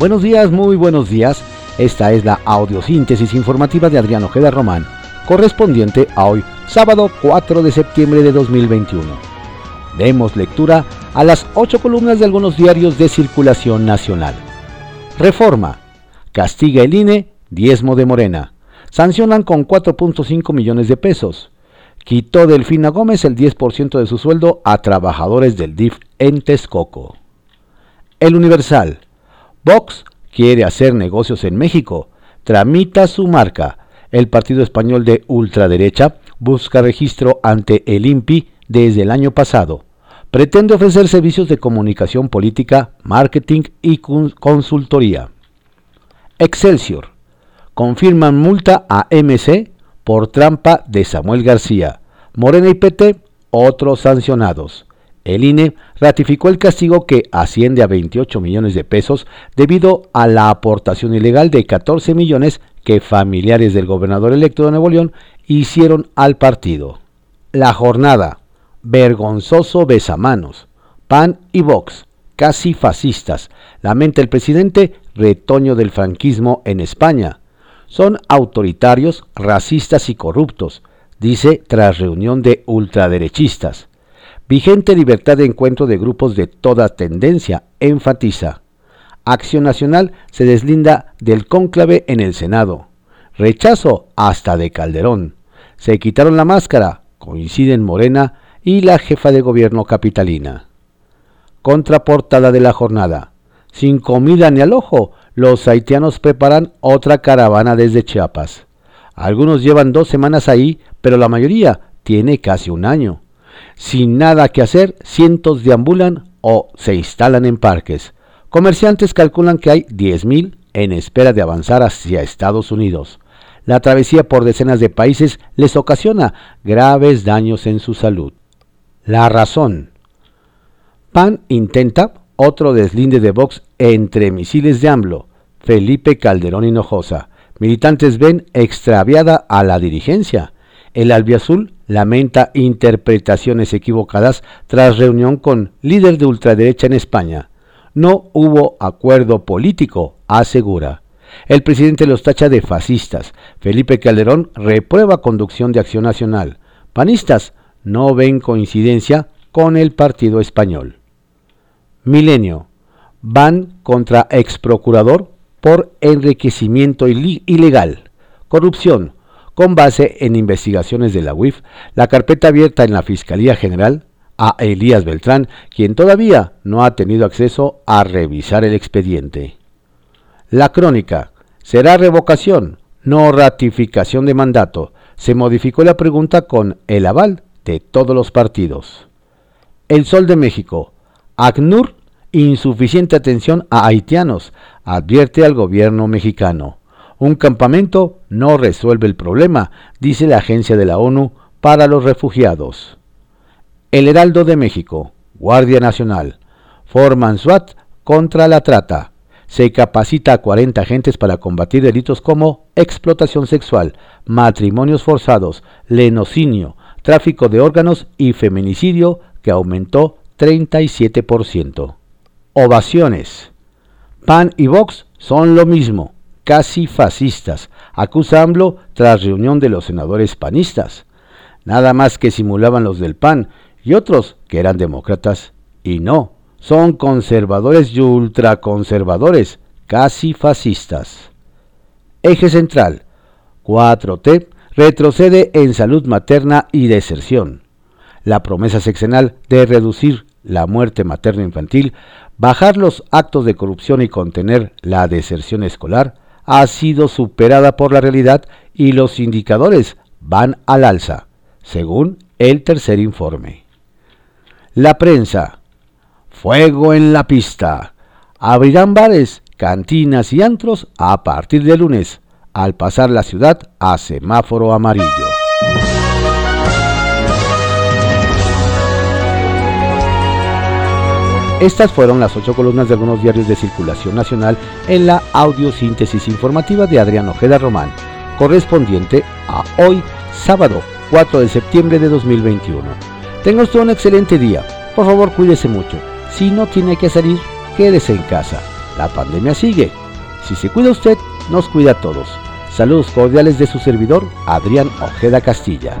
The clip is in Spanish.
Buenos días, muy buenos días. Esta es la audiosíntesis informativa de Adrián Ojeda Román, correspondiente a hoy, sábado 4 de septiembre de 2021. Demos lectura a las ocho columnas de algunos diarios de circulación nacional. Reforma. Castiga el INE, diezmo de Morena. Sancionan con 4.5 millones de pesos. Quitó Delfina Gómez el 10% de su sueldo a trabajadores del DIF en Texcoco. El Universal. Vox quiere hacer negocios en México. Tramita su marca. El partido español de ultraderecha busca registro ante el INPI desde el año pasado. Pretende ofrecer servicios de comunicación política, marketing y consultoría. Excelsior. Confirman multa a MC por trampa de Samuel García. Morena y PT, otros sancionados. El INE ratificó el castigo que asciende a 28 millones de pesos debido a la aportación ilegal de 14 millones que familiares del gobernador electo de Nuevo León hicieron al partido. La jornada. Vergonzoso besamanos. PAN y Vox. Casi fascistas. Lamenta el presidente retoño del franquismo en España. Son autoritarios, racistas y corruptos, dice tras reunión de ultraderechistas. Vigente libertad de encuentro de grupos de toda tendencia, enfatiza. Acción Nacional se deslinda del cónclave en el Senado. Rechazo hasta de Calderón. Se quitaron la máscara, coinciden Morena y la jefa de gobierno capitalina. Contraportada de la jornada. Sin comida ni al ojo, los haitianos preparan otra caravana desde Chiapas. Algunos llevan dos semanas ahí, pero la mayoría tiene casi un año. Sin nada que hacer, cientos deambulan o se instalan en parques. Comerciantes calculan que hay 10.000 en espera de avanzar hacia Estados Unidos. La travesía por decenas de países les ocasiona graves daños en su salud. La razón. PAN intenta otro deslinde de Vox entre misiles de AMLO. Felipe Calderón Hinojosa. Militantes ven extraviada a la dirigencia. El albiazul lamenta interpretaciones equivocadas tras reunión con líder de ultraderecha en España. No hubo acuerdo político, asegura. El presidente los tacha de fascistas. Felipe Calderón reprueba conducción de acción nacional. Panistas no ven coincidencia con el partido español. Milenio. Van contra ex procurador por enriquecimiento ilegal, corrupción, con base en investigaciones de la UIF, la carpeta abierta en la Fiscalía General a Elías Beltrán, quien todavía no ha tenido acceso a revisar el expediente. La crónica. ¿Será revocación? No ratificación de mandato. Se modificó la pregunta con el aval de todos los partidos. El Sol de México. ACNUR, insuficiente atención a haitianos, advierte al gobierno mexicano. Un campamento no resuelve el problema, dice la Agencia de la ONU para los Refugiados. El Heraldo de México, Guardia Nacional, forman SWAT contra la trata. Se capacita a 40 agentes para combatir delitos como explotación sexual, matrimonios forzados, lenocinio, tráfico de órganos y feminicidio que aumentó 37%. Ovaciones. PAN y Vox son lo mismo casi fascistas, acusa AMLO tras reunión de los senadores panistas. Nada más que simulaban los del PAN y otros que eran demócratas. Y no, son conservadores y ultraconservadores, casi fascistas. Eje central. 4T retrocede en salud materna y deserción. La promesa sexenal de reducir la muerte materna infantil, bajar los actos de corrupción y contener la deserción escolar ha sido superada por la realidad y los indicadores van al alza, según el tercer informe. La prensa. Fuego en la pista. Abrirán bares, cantinas y antros a partir de lunes, al pasar la ciudad a semáforo amarillo. Estas fueron las ocho columnas de algunos diarios de circulación nacional en la audiosíntesis informativa de Adrián Ojeda Román, correspondiente a hoy, sábado 4 de septiembre de 2021. Tenga usted un excelente día. Por favor, cuídese mucho. Si no tiene que salir, quédese en casa. la pandemia sigue. Si se cuida usted, nos cuida a todos. Saludos cordiales de su servidor, Adrián Ojeda Castilla.